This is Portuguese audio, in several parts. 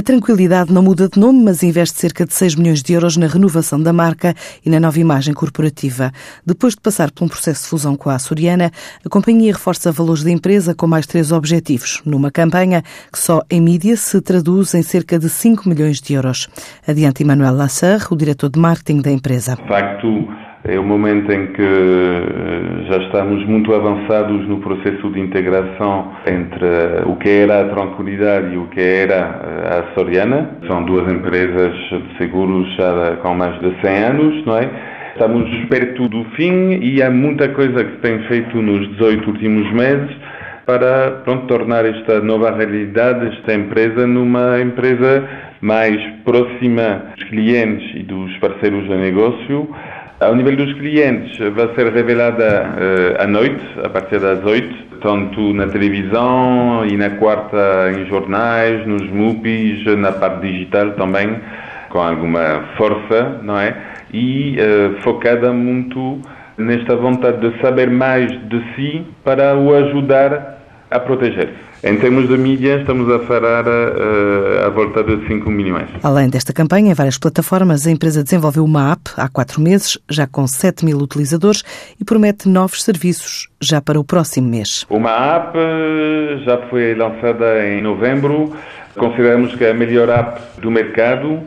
A Tranquilidade não muda de nome, mas investe cerca de 6 milhões de euros na renovação da marca e na nova imagem corporativa. Depois de passar por um processo de fusão com a Açoriana, a companhia reforça valores da empresa com mais três objetivos, numa campanha que só em mídia se traduz em cerca de 5 milhões de euros. Adiante Emmanuel Lasser, o diretor de marketing da empresa. De facto, é o momento em que eh, já estamos muito avançados no processo de integração entre o que era a Tranquilidade e o que era eh, a Açoriana. São duas empresas de seguros já com mais de 100 anos, não é? Estamos perto do fim e há muita coisa que se tem feito nos 18 últimos meses para pronto, tornar esta nova realidade, esta empresa, numa empresa mais próxima dos clientes e dos parceiros de negócio ao nível dos clientes, vai ser revelada uh, à noite, a partir das 8, tanto na televisão e na quarta em jornais, nos MUPIs, na parte digital também, com alguma força, não é? E uh, focada muito nesta vontade de saber mais de si para o ajudar a proteger-se. Em termos de mídia, estamos a falar uh, à volta de 5 milhões. Além desta campanha, em várias plataformas, a empresa desenvolveu uma app há quatro meses, já com 7 mil utilizadores, e promete novos serviços já para o próximo mês. Uma app eh, já foi lançada em novembro. Consideramos que é a melhor app do mercado.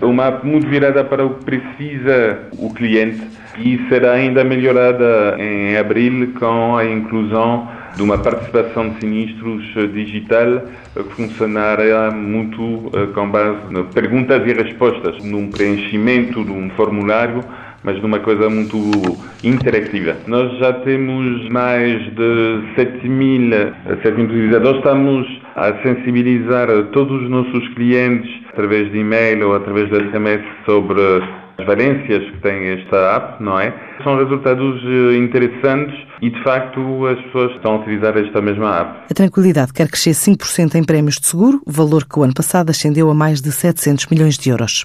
Uma app muito virada para o que precisa o cliente e será ainda melhorada em abril com a inclusão de uma participação de sinistros eh, digital eh, que funcionará muito eh, com base em perguntas e respostas, num preenchimento de um formulário, mas numa coisa muito interativa. Nós já temos mais de 7 mil, 7 mil utilizadores, estamos a sensibilizar todos os nossos clientes através de e-mail ou através de SMS sobre as valências que tem esta app, não é? São resultados eh, interessantes e, de facto, as pessoas estão a utilizar esta mesma app. A Tranquilidade quer crescer 5% em prémios de seguro, valor que o ano passado ascendeu a mais de 700 milhões de euros.